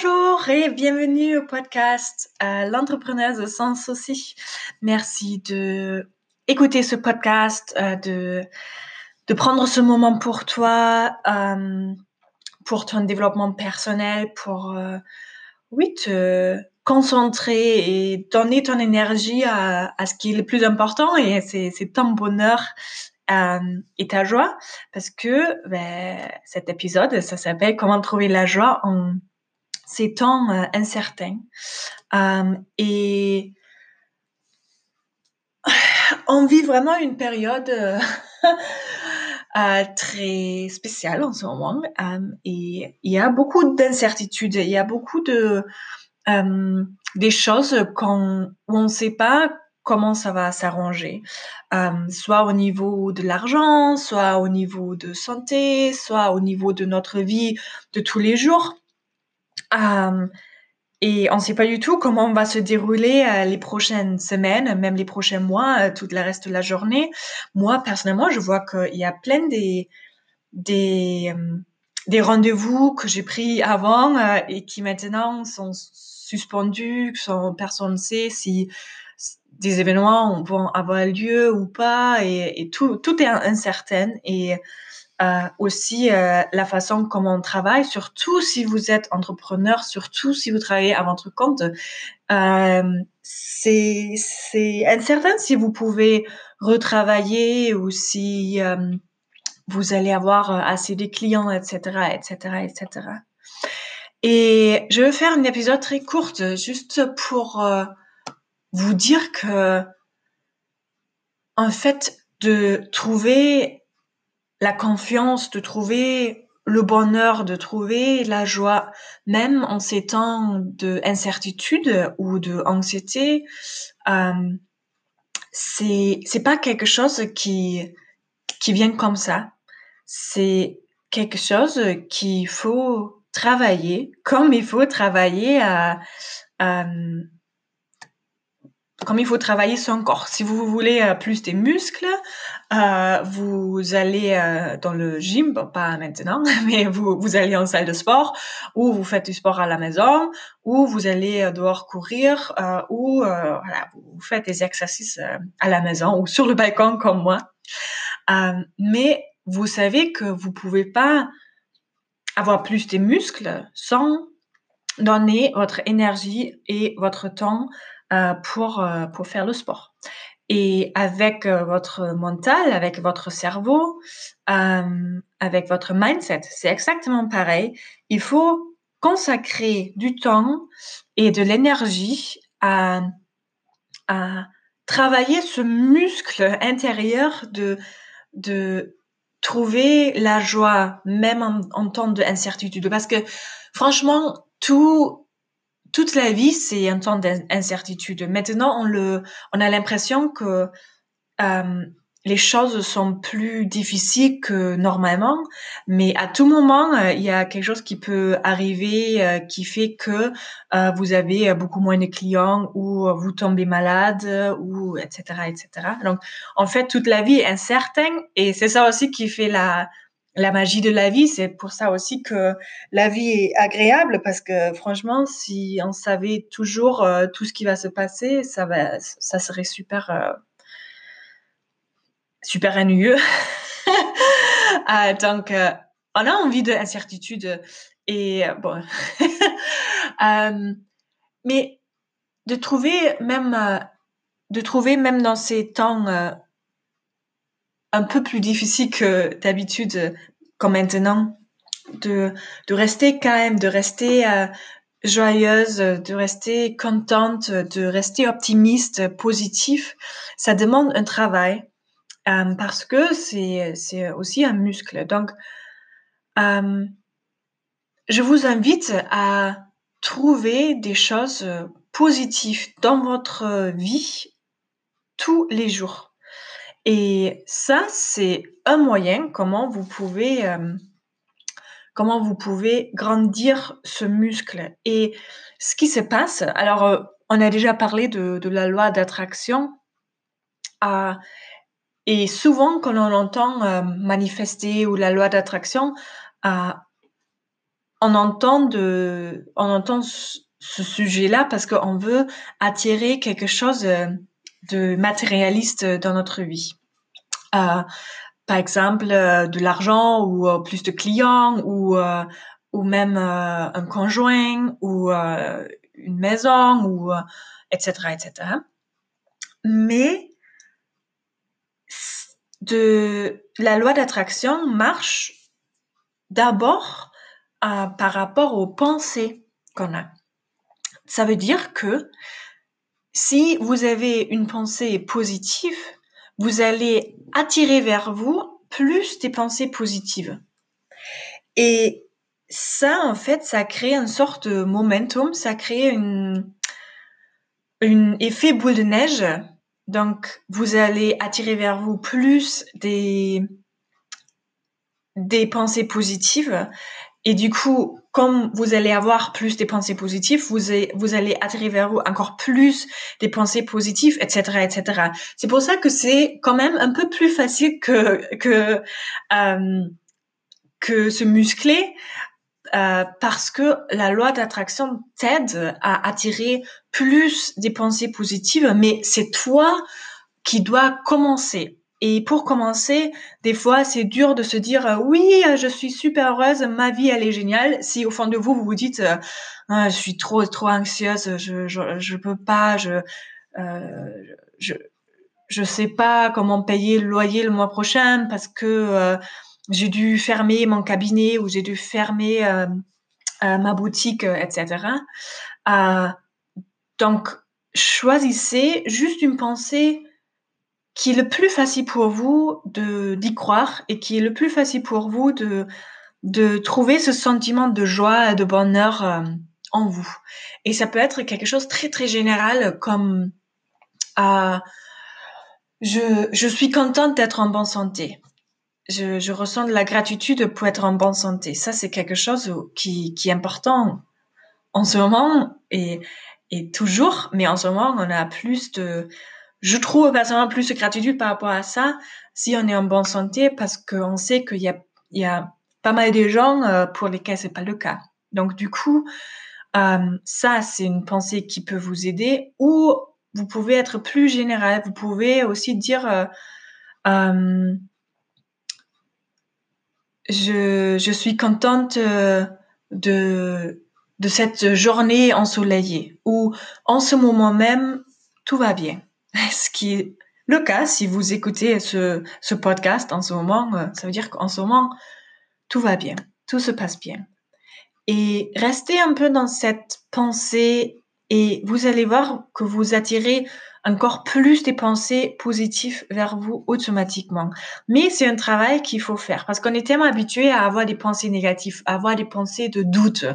Bonjour et bienvenue au podcast euh, L'entrepreneuse sans souci. Merci de écouter ce podcast, euh, de, de prendre ce moment pour toi, euh, pour ton développement personnel, pour oui, te concentrer et donner ton énergie à, à, ce qui est le plus important et c'est ton bonheur et ta joie parce que ben, cet épisode, ça s'appelle Comment trouver la joie en ces temps euh, incertains. Euh, et on vit vraiment une période euh, très spéciale en ce moment. et il y a beaucoup d'incertitudes, il y a beaucoup de des choses où on ne sait pas comment ça va s'arranger, soit au niveau de l'argent, soit au niveau de santé, soit au niveau de notre vie de tous les jours. Euh, et on ne sait pas du tout comment va se dérouler euh, les prochaines semaines, même les prochains mois, euh, tout le reste de la journée. Moi, personnellement, je vois qu'il y a plein des, des, des rendez-vous que j'ai pris avant et qui maintenant sont suspendus, que personne ne sait si des événements vont avoir lieu ou pas, et, et tout, tout est incertain. Et euh, aussi euh, la façon comment on travaille, surtout si vous êtes entrepreneur, surtout si vous travaillez à votre compte. Euh, c'est incertain si vous pouvez retravailler ou si euh, vous allez avoir euh, assez de clients, etc., etc., etc. Et je vais faire un épisode très court, juste pour vous dire que, en fait, de trouver la confiance, de trouver le bonheur, de trouver la joie, même en ces temps de incertitude ou de anxiété, euh, c'est c'est pas quelque chose qui qui vient comme ça. C'est quelque chose qu'il faut travailler, comme il faut travailler à, à comme il faut travailler son corps. Si vous voulez euh, plus des muscles, euh, vous allez euh, dans le gym, pas maintenant, mais vous, vous allez en salle de sport, ou vous faites du sport à la maison, ou vous allez dehors courir, ou voilà, vous faites des exercices à la maison ou sur le balcon comme moi. mais vous savez que vous pouvez pas avoir plus de muscles sans donner votre énergie et votre temps euh, pour, euh, pour faire le sport. Et avec euh, votre mental, avec votre cerveau, avec votre mindset, c'est exactement pareil. Il faut consacrer du temps et de l'énergie à, à travailler ce muscle intérieur de, de trouver la joie, même en, en temps d'incertitude. Parce que franchement, tout, toute la vie, c'est un temps d'incertitude. Maintenant, on le, on a l'impression que euh, les choses sont plus difficiles que normalement, mais à tout moment, euh, il y a quelque chose qui peut arriver euh, qui fait que euh, vous avez beaucoup moins de clients ou vous tombez malade ou etc etc. Donc, en fait, toute la vie est incertaine et c'est ça aussi qui fait la la magie de la vie, c'est pour ça aussi que la vie est agréable parce que franchement, si on savait toujours euh, tout ce qui va se passer, ça va, ça serait super, euh, super ennuyeux. Ah, donc, euh, on a envie de incertitude et bon, mais de trouver même, de trouver même dans ces temps un peu plus difficile que d'habitude, comme maintenant, de, de rester calme, de rester euh, joyeuse, de rester contente, de rester optimiste, positif. Ça demande un travail euh, parce que c'est, c'est aussi un muscle. Donc, euh, je vous invite à trouver des choses positives dans votre vie tous les jours. Et ça, c'est un moyen comment vous pouvez euh, comment vous pouvez grandir ce muscle. Et ce qui se passe, alors euh, on a déjà parlé de, la loi d'attraction. Euh, et souvent, quand on entend manifester ou la loi d'attraction, on entend on entend ce sujet-là parce qu'on veut attirer quelque chose de matérialiste dans notre vie. Euh, par exemple, euh, de l'argent ou euh, plus de clients ou ou même un conjoint ou une maison ou etc etc. Mais de la loi d'attraction marche d'abord par rapport aux pensées qu'on a. Ça veut dire que si vous avez une pensée positive, vous allez attirer vers vous plus des pensées positives. Et ça, en fait, ça crée une sorte de momentum, ça crée une, un effet boule de neige. Donc, vous allez attirer vers vous plus des, des pensées positives. Et du coup, comme vous allez avoir plus des pensées positives, vous, allez attirer vers vous encore plus des pensées positives, etc., etc. C'est pour ça que c'est quand même un peu plus facile que que euh, que se muscler. Euh, parce que la loi d'attraction t'aide à attirer plus des pensées positives, mais c'est toi qui dois commencer. Et pour commencer, des fois, c'est dur de se dire euh, oui, euh, je suis super heureuse, ma vie elle est géniale. Si au fond de vous vous vous dites euh, ah, je suis trop trop anxieuse, je je, je peux pas, je euh, je je sais pas comment payer le loyer le mois prochain parce que j'ai dû fermer mon cabinet ou j'ai dû fermer ma boutique, etc. donc choisissez juste une pensée qui est le plus facile pour vous de d'y croire et qui est le plus facile pour vous de de trouver ce sentiment de joie et de bonheur euh, en vous. Et ça peut être quelque chose de très très général comme euh, je, je suis contente d'être en bonne santé. Je, je ressens de la gratitude pour être en bonne santé. Ça, c'est quelque chose qui, qui est important en ce moment et, et toujours, mais en ce moment, on a plus de, je trouve personnellement plus de gratitude par rapport à ça si on est en bonne santé parce qu'on sait qu'il y a, pas mal de gens euh, pour lesquels c'est pas le cas. Donc du coup, euh, ça c'est une pensée qui peut vous aider ou vous pouvez être plus général. Vous pouvez aussi dire euh, je, suis contente de de cette journée ensoleillée ou en ce moment même tout va bien. Ce qui est le cas si vous écoutez ce, ce podcast en ce moment, euh, ça veut dire qu'en ce moment, tout va bien, tout se passe bien. Et restez un peu dans cette pensée et vous allez voir que vous attirez encore plus des pensées positives vers vous automatiquement. Mais c'est un travail qu'il faut faire parce qu'on est tellement habitué à avoir des pensées négatives, à avoir des pensées de doute,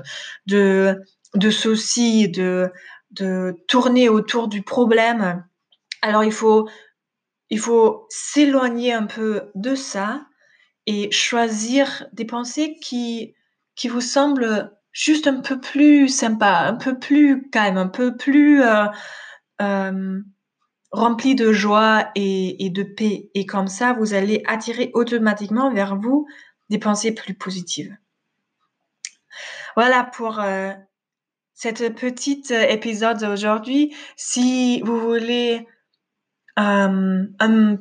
de, de soucis, de, de tourner autour du problème alors il faut, il faut s'éloigner un peu de ça et choisir des pensées qui, qui vous semblent juste un peu plus sympa, un peu plus calme, un peu plus euh, euh, rempli de joie et, de paix. Et comme ça, vous allez attirer automatiquement vers vous des pensées plus positives. Voilà pour euh, cette petite épisode aujourd'hui. Si vous voulez euh, une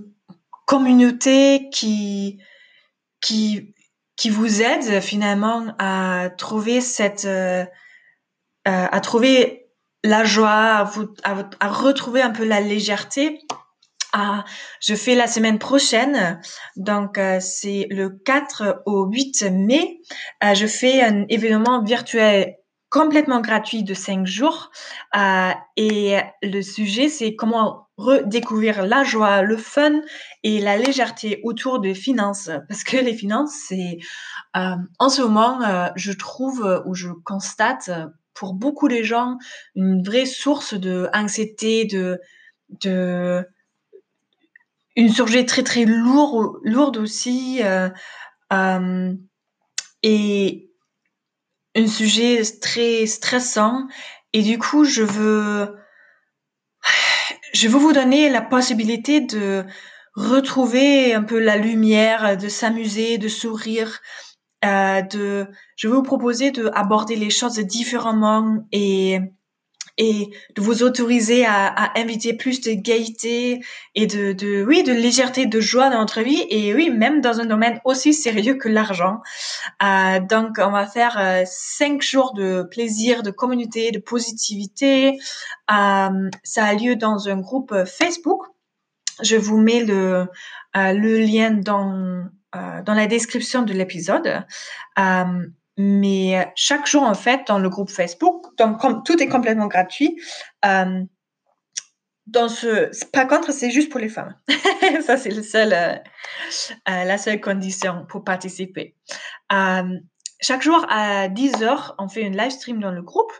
communauté qui, qui, qui vous aide finalement à trouver cette, euh, euh, à trouver la joie, à, vous, à, retrouver un peu la légèreté. Ah, je fais la semaine prochaine, donc euh, c'est le 4 au 8 mai. Euh, je fais un événement virtuel complètement gratuit de 5 jours euh, et le sujet c'est comment redécouvrir la joie, le fun et la légèreté autour des finances. Parce que les finances, c'est euh, en ce moment, euh, je trouve ou je constate pour beaucoup de gens une vraie source de anxiété, de, de une surgée très très lourde, lourde aussi, et un sujet très stressant. Et du coup, je veux je veux vous donner la possibilité de retrouver un peu la lumière, de s'amuser, de sourire, euh, de, je vais vous proposer de aborder les choses différemment et et de vous autoriser à, à, inviter plus de gaieté et de, de, oui, de légèreté, de joie dans notre vie et oui, même dans un domaine aussi sérieux que l'argent. Euh, donc, on va faire euh, cinq jours de plaisir, de communauté, de positivité. Euh, ça a lieu dans un groupe Facebook. Je vous mets le, euh, le lien dans, euh, dans la description de l'épisode. Mais euh, chaque jour, en fait, dans le groupe Facebook, donc tout est complètement gratuit, euh, dans ce, par contre, c'est juste pour les femmes. Ça, c'est euh, la seule condition pour participer. Chaque jour à 10 heures, on fait une live stream dans le groupe,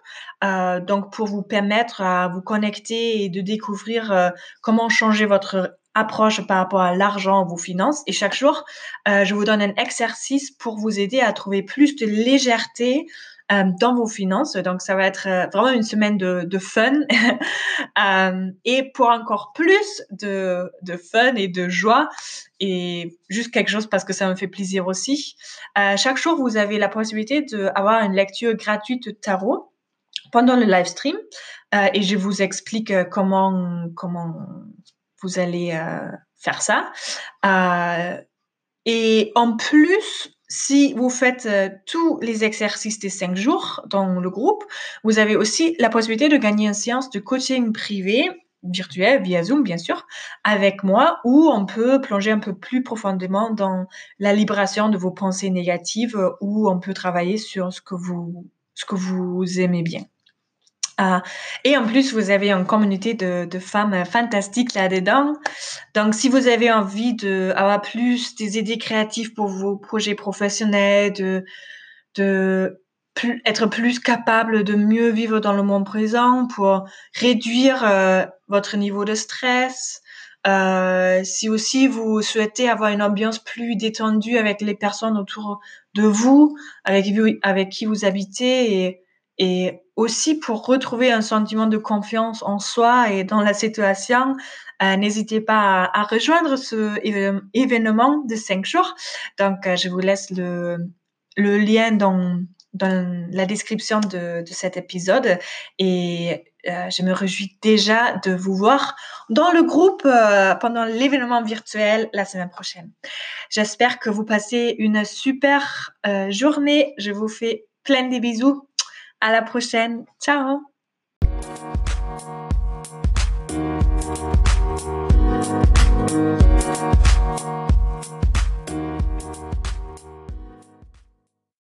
donc pour vous permettre à vous connecter et de découvrir comment changer votre approche par rapport à l'argent, vos finances. Et chaque jour, euh, je vous donne un exercice pour vous aider à trouver plus de légèreté euh, dans vos finances. Donc, ça va être euh, vraiment une semaine de, de fun. euh, et pour encore plus de, de fun et de joie, et juste quelque chose parce que ça me fait plaisir aussi, euh, chaque jour, vous avez la possibilité d'avoir une lecture gratuite de tarot pendant le live stream. Euh, et je vous explique comment, comment vous allez euh, faire ça. Euh, et en plus, si vous faites euh, tous les exercices des cinq jours dans le groupe, vous avez aussi la possibilité de gagner une séance de coaching privé virtuel via Zoom bien sûr avec moi où on peut plonger un peu plus profondément dans la libération de vos pensées négatives où on peut travailler sur ce que vous ce que vous aimez bien. Et en plus, vous avez une communauté de, de femmes fantastiques là-dedans. Donc, si vous avez envie d'avoir plus des idées créatives pour vos projets professionnels, de, de plus, être plus capable de mieux vivre dans le monde présent, pour réduire euh, votre niveau de stress, euh, si aussi vous souhaitez avoir une ambiance plus détendue avec les personnes autour de vous, avec, vous, avec qui vous habitez et et aussi pour retrouver un sentiment de confiance en soi et dans la situation, euh, n'hésitez pas à, rejoindre ce événement de cinq jours. Donc, euh, je vous laisse le, lien dans, la description de, cet épisode et euh, je me réjouis déjà de vous voir dans le groupe pendant l'événement virtuel la semaine prochaine. J'espère que vous passez une super journée. Je vous fais plein de bisous à la prochaine. Ciao